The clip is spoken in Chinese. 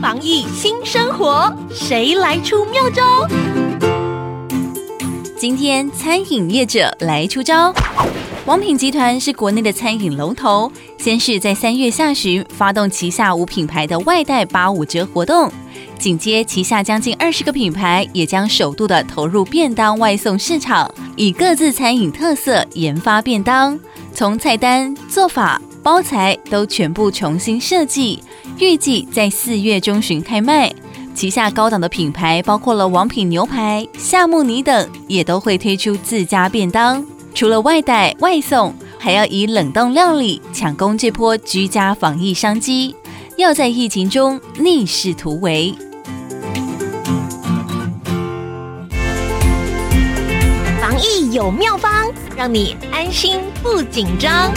防疫新生活，谁来出妙招？今天餐饮业者来出招。王品集团是国内的餐饮龙头，先是在三月下旬发动旗下五品牌的外带八五折活动，紧接旗下将近二十个品牌也将首度的投入便当外送市场，以各自餐饮特色研发便当，从菜单做法、包材都全部重新设计，预计在四月中旬开卖。旗下高档的品牌包括了王品牛排、夏慕尼等，也都会推出自家便当。除了外带外送，还要以冷冻料理抢攻这波居家防疫商机，要在疫情中逆势突围。防疫有妙方，让你安心不紧张。